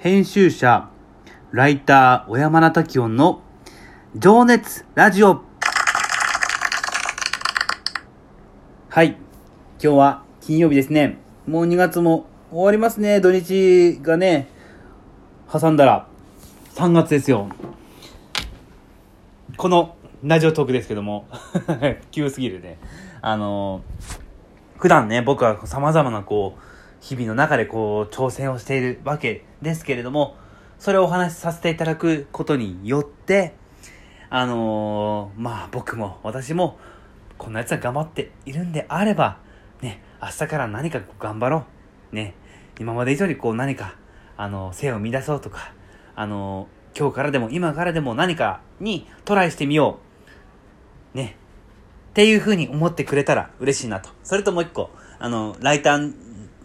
編集者、ライター、小山田滝音の情熱ラジオ。はい。今日は金曜日ですね。もう2月も終わりますね。土日がね、挟んだら3月ですよ。このラジオトークですけども、急すぎるね。あの普段ね、僕は様々なこう、日々の中でこう、挑戦をしているわけですけれども、それをお話しさせていただくことによって、あのーまあ僕も私も、こんなやつは頑張っているんであれば、ね、明日から何か頑張ろう。ね、今まで以上にこう何か、あの、性を乱そうとか、あの、今日からでも今からでも何かにトライしてみよう。ね。っていう風に思ってくれたら嬉しいなと。それともう一個、あの、ライター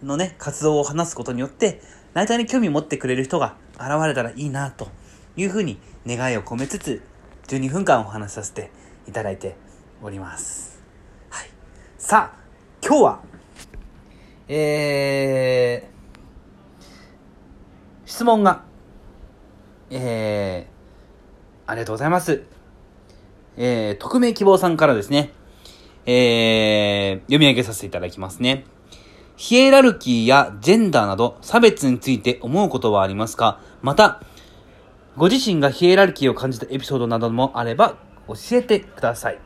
のね、活動を話すことによって、ライターに興味持ってくれる人が現れたらいいなという風に願いを込めつつ、12分間お話しさせていただいております。はい。さあ、今日は、えー、質問が、えー、ありがとうございます。えー、匿名希望さんからですね、えー、読み上げさせていただきますね。ヒエラルキーやジェンダーなど差別について思うことはありますか？また、ご自身がヒエラルキーを感じたエピソードなどもあれば教えてください。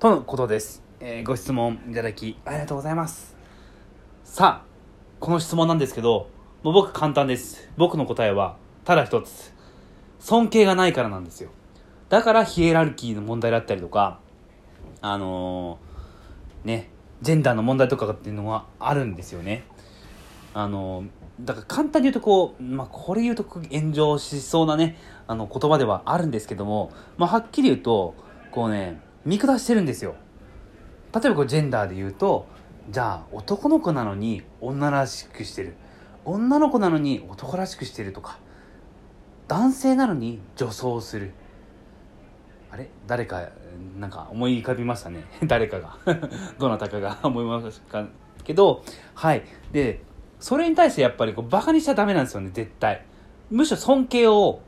とのことです。えーご質問いただきありがとうございます。さあ、この質問なんですけど、もう僕簡単です。僕の答えはただ一つ。尊敬がないからなんですよ。だからヒエラルキーの問題だったりとか、あのーね、ジェンダーの問題とかっていうのはあるんですよね。あのだから簡単に言うとこう、まあ、これ言うと炎上しそうなね、あの言葉ではあるんですけども、まあ、はっきり言うと、こうね、見下してるんですよ。例えばこうジェンダーで言うと、じゃあ男の子なのに女らしくしてる。女の子なのに男らしくしてるとか、男性なのに女装する。あれ？誰か、なんか思い浮かびましたね。誰かが。どなたかが思いましたけど、はい。で、それに対してやっぱりこうバカにしちゃダメなんですよね、絶対。むしろ尊敬を、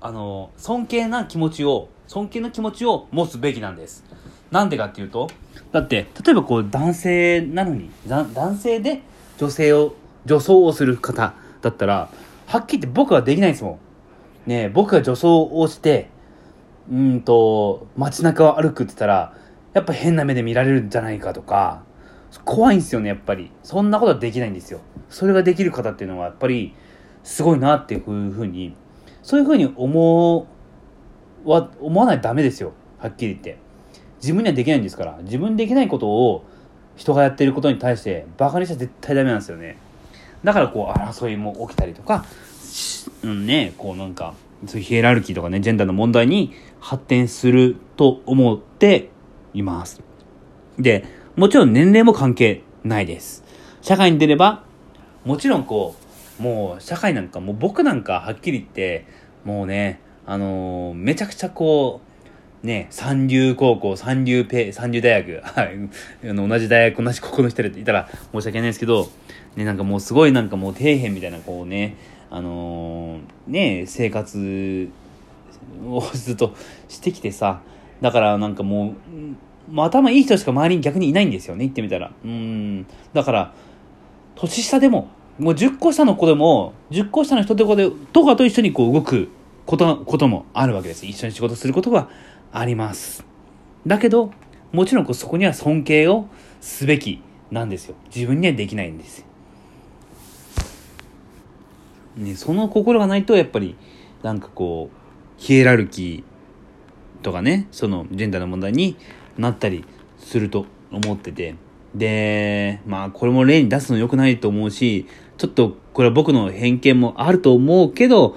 あの、尊敬な気持ちを、尊敬の気持ちを持つべきなんです。なんでかっていうと、だって、例えばこう男性なのに、男性で女性を、女装をする方だったら、はっきり言って僕はできないんですもん。ね僕が女装をして、うんと、街中を歩くって言ったら、やっぱ変な目で見られるんじゃないかとか、怖いんですよね、やっぱり。そんなことはできないんですよ。それができる方っていうのは、やっぱり、すごいなっていうふうに、そういうふうに思わ、思わないとダメですよ。はっきり言って。自分にはできないんですから。自分できないことを、人がやってることに対して、バカにしちゃ絶対ダメなんですよね。だから、こう、争いも起きたりとか、うんね、こうなんか、そういうヒエラルキーとかね、ジェンダーの問題に発展すると思っています。で、もちろん年齢も関係ないです。社会に出れば、もちろんこう、もう社会なんか、もう僕なんかはっきり言って、もうね、あのーめちゃくちゃこう、ね、三流高校、三流ペ、三流大学、はい、あの同じ大学、同じ高校の人いたら申し訳ないですけど、ね、なんかもうすごいなんかもう底辺みたいな、こうね、あのーね、生活をずっとしてきてさ、だからなんかもう、う、頭いい人しか周りに逆にいないんですよね、言ってみたら。うん。だから、年下でも、もう10個下の子でも、10個下の人とかで、とかと一緒にこう動くこと、こともあるわけです。一緒に仕事することがあります。だけど、もちろんこうそこには尊敬をすべきなんですよ。自分にはできないんです。ね、その心がないと、やっぱり、なんかこう、ヒエラルキーとかね、そのジェンダーの問題になったりすると思ってて。で、まあこれも例に出すの良くないと思うし、ちょっとこれは僕の偏見もあると思うけど、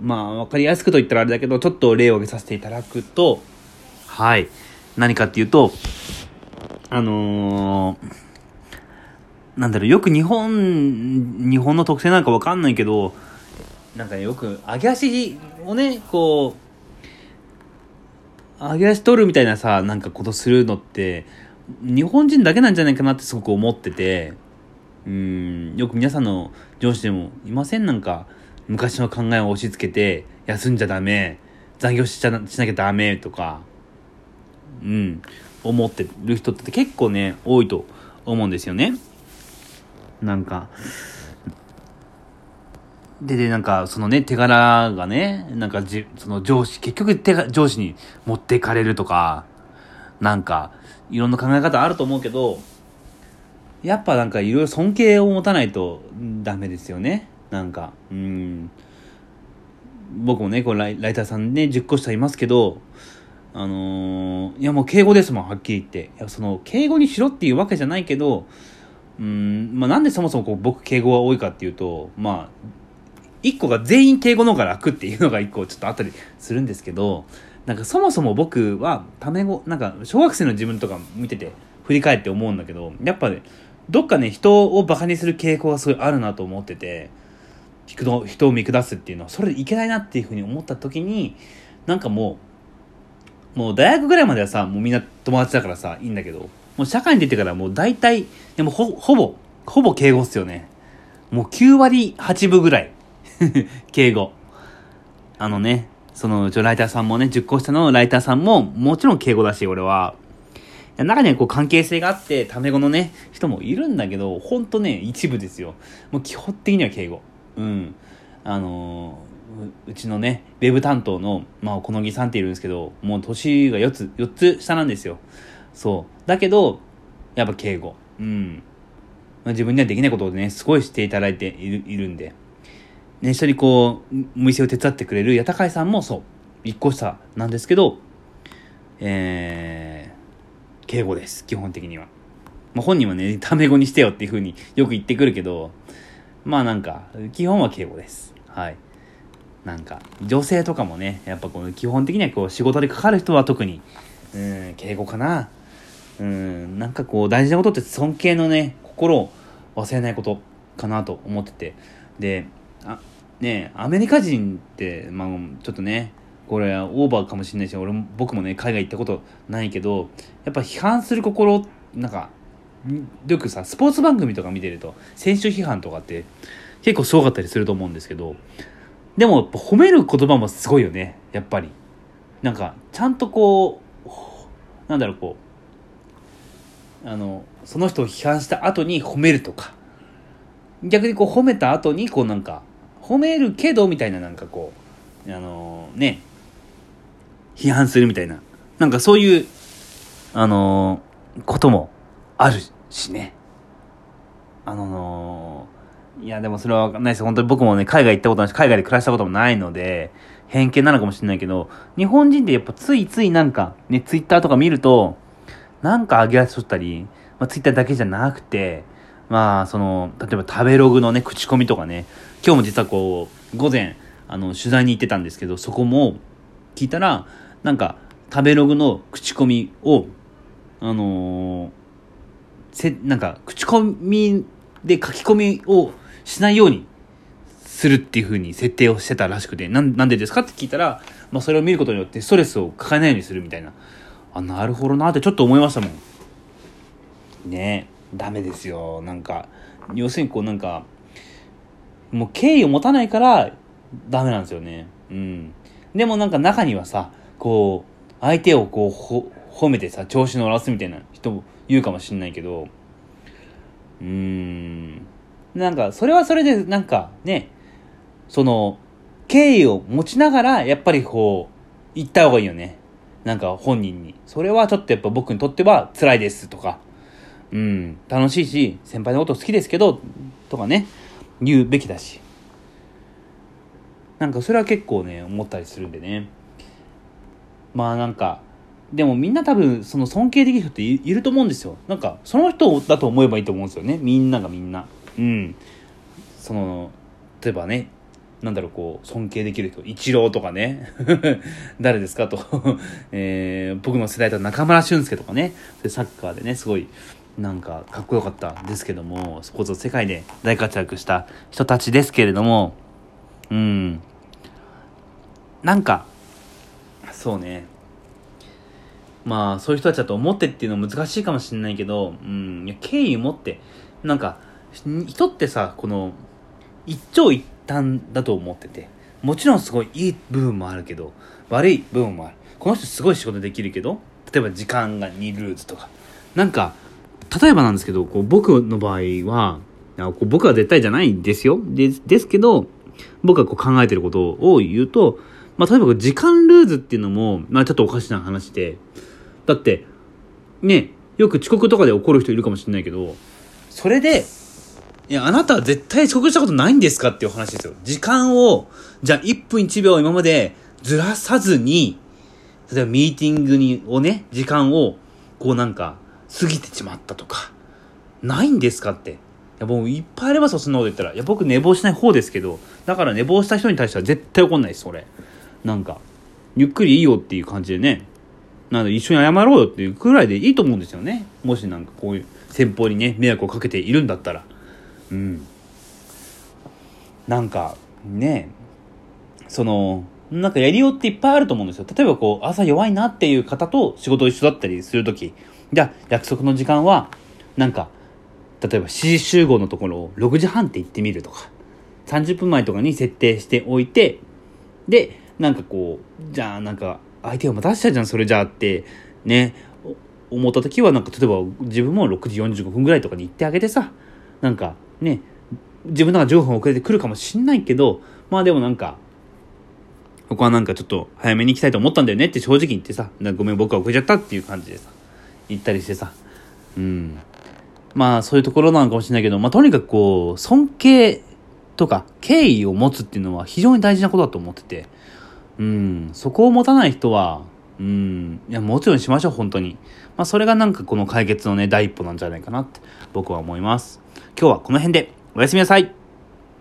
まあわかりやすくと言ったらあれだけど、ちょっと例を挙げさせていただくと、はい。何かっていうと、あのーなんだろう、よく日本、日本の特性なんかわかんないけど、なんかね、よく、揚げ足をね、こう、揚げ足取るみたいなさ、なんかことするのって、日本人だけなんじゃないかなってすごく思ってて、うん、よく皆さんの上司でもいません？なんか、昔の考えを押し付けて、休んじゃダメ、残業しちゃしなきゃダメとか、うん、思ってる人って結構ね、多いと思うんですよね。なんか、で、で、なんか、そのね、手柄がね、なんかじ、その上司、結局手が、上司に持っていかれるとか、なんか、いろんな考え方あると思うけど、やっぱなんかいろいろ尊敬を持たないとダメですよね。なんか、うん。僕もね、こうライライターさんね、10個下いますけど、あのー、いやもう敬語ですもん、はっきり言って。いや、その、敬語にしろっていうわけじゃないけど、うん、まあなんでそもそもこう僕敬語が多いかっていうと、まあ、一個が全員敬語の方が楽っていうのが一個ちょっとあったりするんですけど、なんかそもそも僕は、タメ語、なんか小学生の自分とか見てて振り返って思うんだけど、やっぱね、どっかね、人をバカにする傾向がすごいあるなと思ってて、人を見下すっていうのは、それでいけないなっていうふうに思った時に、なんかもう、もう大学ぐらいまではさ、もうみんな友達だからさ、いいんだけど、もう社会に出てからもう大体、でもほ、ほぼ、ほぼ敬語っすよね。もう9割8分ぐらい。敬語。あのね、その、ちょ、ライターさんもね、10個下のライターさんも、もちろん敬語だし、俺は。中にはこう関係性があって、タメ語のね、人もいるんだけど、ほんとね、一部ですよ。もう基本的には敬語。うん。あのー、うちのね、ウェブ担当の、まあ、小野木さんっているんですけど、もう年が4つ、4つ下なんですよ。そう。だけど、やっぱ敬語。うん。まあ、自分にはできないことをね、すごいしていただいているいるんで。ね、一緒にこう、お店を手伝ってくれる八高井さんもそう。一個下なんですけど、えー、敬語です。基本的には。まあ、本人はね、タメ語にしてよっていうふうによく言ってくるけど、まあなんか、基本は敬語です。はい。なんか、女性とかもね、やっぱこの基本的にはこう仕事でかかる人は特に、うん、敬語かな。うん、なんかこう大事なことって尊敬のね、心を忘れないことかなと思ってて。で、あ、ねアメリカ人って、まあちょっとね、これはオーバーかもしれないし、俺も、僕もね、海外行ったことないけど、やっぱ批判する心、なんか、よくさ、スポーツ番組とか見てると、選手批判とかって結構すごかったりすると思うんですけど、でも、褒める言葉もすごいよね、やっぱり。なんか、ちゃんとこう、なんだろう、こう、あの、その人を批判した後に褒めるとか、逆にこう褒めた後に、こうなんか、褒めるけど、みたいななんかこう、あのー、ね、批判するみたいな、なんかそういう、あのー、こともあるしね。あのー、いや、でもそれはわかんないです。本当に僕もね、海外行ったことないし、海外で暮らしたこともないので、偏見なのかもしれないけど、日本人ってやっぱついついなんか、ね、ツイッターとか見ると、なんか上げ足取ったり、まあ、ツイッターだけじゃなくて、まあ、その、例えば食べログのね、口コミとかね、今日も実はこう、午前、あの、取材に行ってたんですけど、そこも聞いたら、なんか、食べログの口コミを、あのー、せ、なんか、口コミで書き込みをしないようにするっていう風に設定をしてたらしくて、なん、なんでですかって聞いたら、まあそれを見ることによってストレスを抱えないようにするみたいな。あ、なるほどなってちょっと思いましたもん。ねえ、ダメですよ。なんか、要するにこうなんか、もう敬意を持たないからダメなんですよね。うん。でもなんか中にはさ、こう、相手をこう、褒めてさ、調子乗らすみたいな人も言うかもしんないけど、うーん。なんか、それはそれで、なんかね、その、敬意を持ちながら、やっぱりこう、言った方がいいよね。なんか本人に。それはちょっとやっぱ僕にとっては辛いですとか、うん、楽しいし、先輩のこと好きですけど、とかね、言うべきだし。なんかそれは結構ね、思ったりするんでね。まあなんか、でもみんな多分その尊敬できる人っていると思うんですよ。なんかその人だと思えばいいと思うんですよね。みんながみんな。うん。その、例えばね、なんだろう、こう、尊敬できる人、イチローとかね、誰ですかと、えー、僕の世代だと中村俊輔とかね、サッカーでね、すごい、なんか、かっこよかったんですけども、スポーツ世界で大活躍した人たちですけれども、うん、なんか、そうね。まあ、そういう人たちだと思ってっていうのは難しいかもしれないけど、うん、いや敬意を持って、なんか、人ってさ、この、一長一短だと思ってて、もちろんすごいいい部分もあるけど、悪い部分もある。この人すごい仕事できるけど、例えば時間が2ルーズとか。なんか、例えばなんですけど、こう僕の場合は、こう僕は絶対じゃないんですよ。でですけど、僕がこう考えてることを言うと、まあ、例えば時間ルーズっていうのも、まあ、ちょっとおかしな話で、だって、ね、よく遅刻とかで怒る人いるかもしれないけど、それで、いや、あなたは絶対遅刻したことないんですかっていう話ですよ。時間を、じゃあ1分1秒今までずらさずに、例えばミーティングに、をね、時間を、こうなんか、過ぎてしまったとか、ないんですかって。いや、もういっぱいありますよ、そんなこと言ったら。いや、僕寝坊しない方ですけど、だから寝坊した人に対しては絶対怒んないです、俺。なんか、ゆっくりいいよっていう感じでね、なんで一緒に謝ろうよっていうくらいでいいと思うんですよね。もしなんかこういう先方にね、迷惑をかけているんだったら。うん。なんか、ね、その、なんかやりようっていっぱいあると思うんですよ。例えばこう、朝弱いなっていう方と仕事一緒だったりするとき、じゃあ約束の時間は、なんか、例えば7時集合のところを6時半って言ってみるとか、30分前とかに設定しておいて、で、なんかこう、じゃあなんか、相手が待たせちゃうじゃん、それじゃあって、ね、思った時はなんか、例えば自分も6時45分ぐらいとかに行ってあげてさ、なんかね、自分なんか15分遅れてくるかもしんないけど、まあでもなんか、ここはなんかちょっと早めに行きたいと思ったんだよねって正直言ってさ、ごめん僕は遅れちゃったっていう感じでさ、言ったりしてさ、うん。まあそういうところなのかもしれないけど、まあとにかくこう、尊敬とか敬意を持つっていうのは非常に大事なことだと思ってて、うん、そこを持たない人は、うん、いや、もちろんしましょう、本当に。まあ、それがなんかこの解決のね、第一歩なんじゃないかなって僕は思います。今日はこの辺で、おやすみなさい。